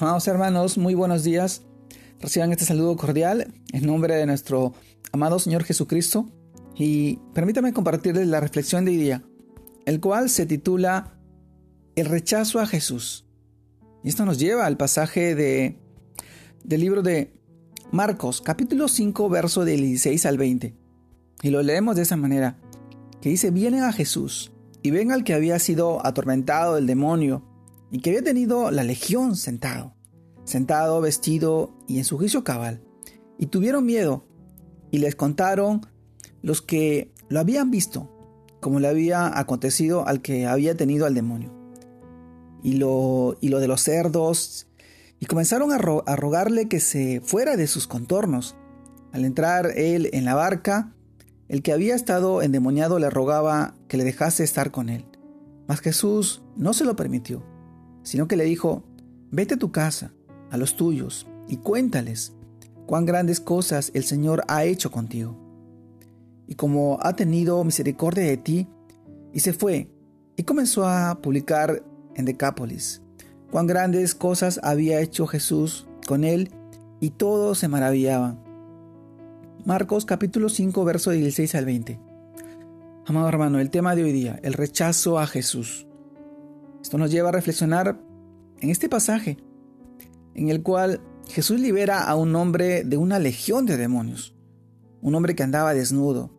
Amados hermanos, muy buenos días. Reciban este saludo cordial en nombre de nuestro amado Señor Jesucristo y permítame compartirles la reflexión de hoy día, el cual se titula El rechazo a Jesús. Y esto nos lleva al pasaje de, del libro de Marcos, capítulo 5, verso del 16 al 20. Y lo leemos de esa manera, que dice, vienen a Jesús y ven al que había sido atormentado del demonio y que había tenido la legión sentado, sentado, vestido y en su juicio cabal. Y tuvieron miedo y les contaron los que lo habían visto, como le había acontecido al que había tenido al demonio. Y lo, y lo de los cerdos, y comenzaron a, a rogarle que se fuera de sus contornos. Al entrar él en la barca, el que había estado endemoniado le rogaba que le dejase estar con él. Mas Jesús no se lo permitió sino que le dijo, vete a tu casa, a los tuyos, y cuéntales cuán grandes cosas el Señor ha hecho contigo. Y como ha tenido misericordia de ti, y se fue, y comenzó a publicar en Decápolis cuán grandes cosas había hecho Jesús con él, y todos se maravillaban. Marcos capítulo 5, verso 16 al 20. Amado hermano, el tema de hoy día, el rechazo a Jesús. Esto nos lleva a reflexionar en este pasaje, en el cual Jesús libera a un hombre de una legión de demonios, un hombre que andaba desnudo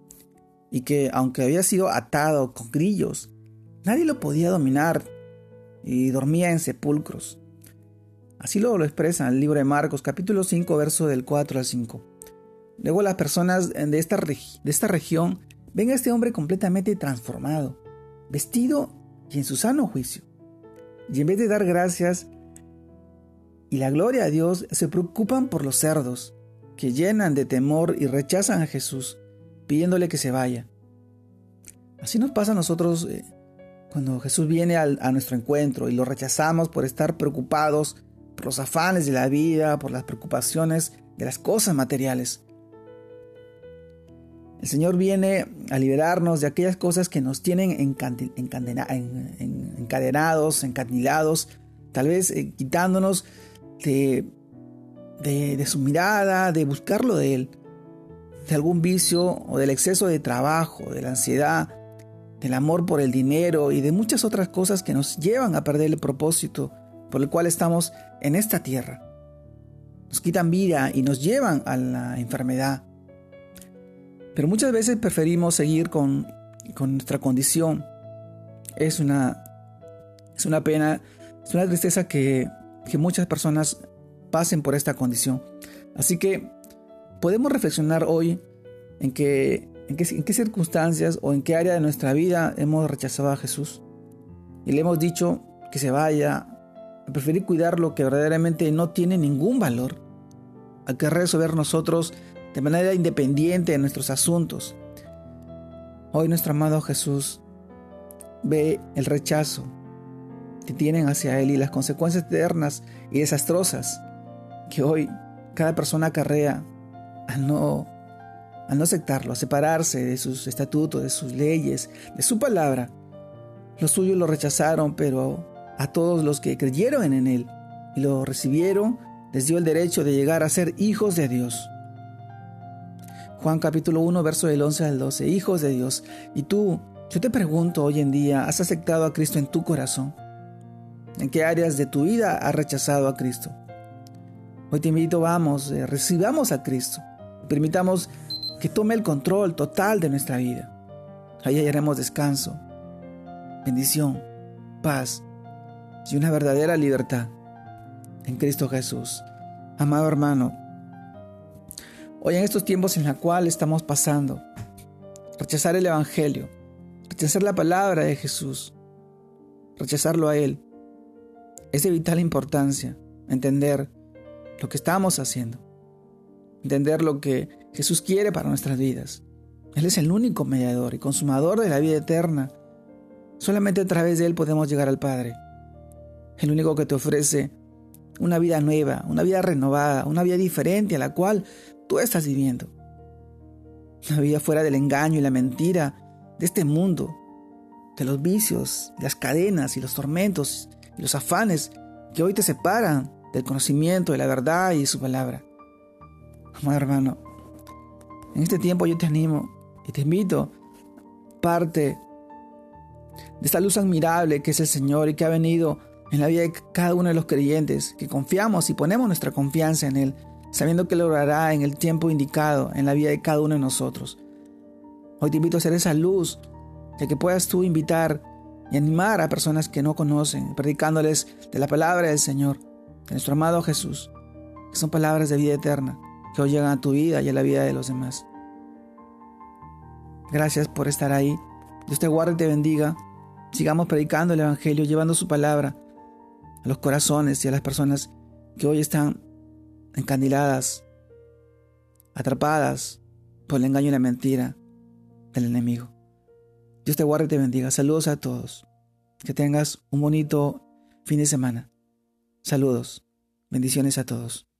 y que aunque había sido atado con grillos, nadie lo podía dominar y dormía en sepulcros. Así lo, lo expresa el libro de Marcos, capítulo 5, verso del 4 al 5. Luego las personas de esta, de esta región ven a este hombre completamente transformado, vestido y en su sano juicio. Y en vez de dar gracias y la gloria a Dios, se preocupan por los cerdos, que llenan de temor y rechazan a Jesús, pidiéndole que se vaya. Así nos pasa a nosotros eh, cuando Jesús viene a nuestro encuentro y lo rechazamos por estar preocupados por los afanes de la vida, por las preocupaciones de las cosas materiales. El Señor viene a liberarnos de aquellas cosas que nos tienen encadenados, encandilados, tal vez eh, quitándonos de, de, su mirada, de buscarlo de Él, de algún vicio o del exceso de trabajo, de la ansiedad, del amor por el dinero y de muchas otras cosas que nos llevan a perder el propósito por el cual estamos en esta tierra. Nos quitan vida y nos llevan a la enfermedad, pero muchas veces preferimos seguir con, nuestra condición. Es una, es una pena, es una tristeza que, muchas personas pasen por esta condición. Así que podemos reflexionar hoy en, que, en qué circunstancias o en qué área de nuestra vida hemos rechazado a Jesús. Y le hemos dicho que se vaya, a preferir cuidar lo que verdaderamente no tiene ningún valor, a que resolver nosotros de manera independiente de nuestros asuntos. Hoy nuestro amado Jesús ve el rechazo que tienen hacia Él y las consecuencias eternas y desastrosas que hoy cada persona acarrea al no, al no aceptarlo, a separarse de sus estatutos, de sus leyes, de su palabra. Los suyos lo rechazaron, pero a todos los que creyeron en Él y lo recibieron, les dio el derecho de llegar a ser hijos de Dios. Juan capítulo 1, verso del 11 al 12. Hijos de Dios, y tú, yo te pregunto hoy en día, ¿has aceptado a Cristo en tu corazón? ¿En qué áreas de tu vida has rechazado a Cristo? Hoy te invito, vamos, eh, recibamos a Cristo. Permitamos que tome el control total de nuestra vida. Ahí hallaremos descanso, bendición, paz y una verdadera libertad en Cristo Jesús. Amado hermano, Hoy en estos tiempos en los cuales estamos pasando, rechazar el Evangelio, rechazar la palabra de Jesús, rechazarlo a Él, es de vital importancia entender lo que estamos haciendo, entender lo que Jesús quiere para nuestras vidas. Él es el único mediador y consumador de la vida eterna. Solamente a través de Él podemos llegar al Padre. El único que te ofrece una vida nueva, una vida renovada, una vida diferente a la cual tú estás viviendo. Una vida fuera del engaño y la mentira de este mundo, de los vicios, las cadenas y los tormentos los afanes que hoy te separan del conocimiento, de la verdad y de su palabra. Amado hermano, en este tiempo yo te animo y te invito, parte de esta luz admirable que es el Señor y que ha venido en la vida de cada uno de los creyentes, que confiamos y ponemos nuestra confianza en Él, sabiendo que lo hará en el tiempo indicado en la vida de cada uno de nosotros. Hoy te invito a ser esa luz, de que puedas tú invitar y animar a personas que no conocen, predicándoles de la palabra del Señor, de nuestro amado Jesús, que son palabras de vida eterna, que hoy llegan a tu vida y a la vida de los demás. Gracias por estar ahí. Dios te guarde y te bendiga. Sigamos predicando el Evangelio, llevando su palabra a los corazones y a las personas que hoy están encandiladas, atrapadas por el engaño y la mentira del enemigo. Dios te guarde y te bendiga. Saludos a todos. Que tengas un bonito fin de semana. Saludos. Bendiciones a todos.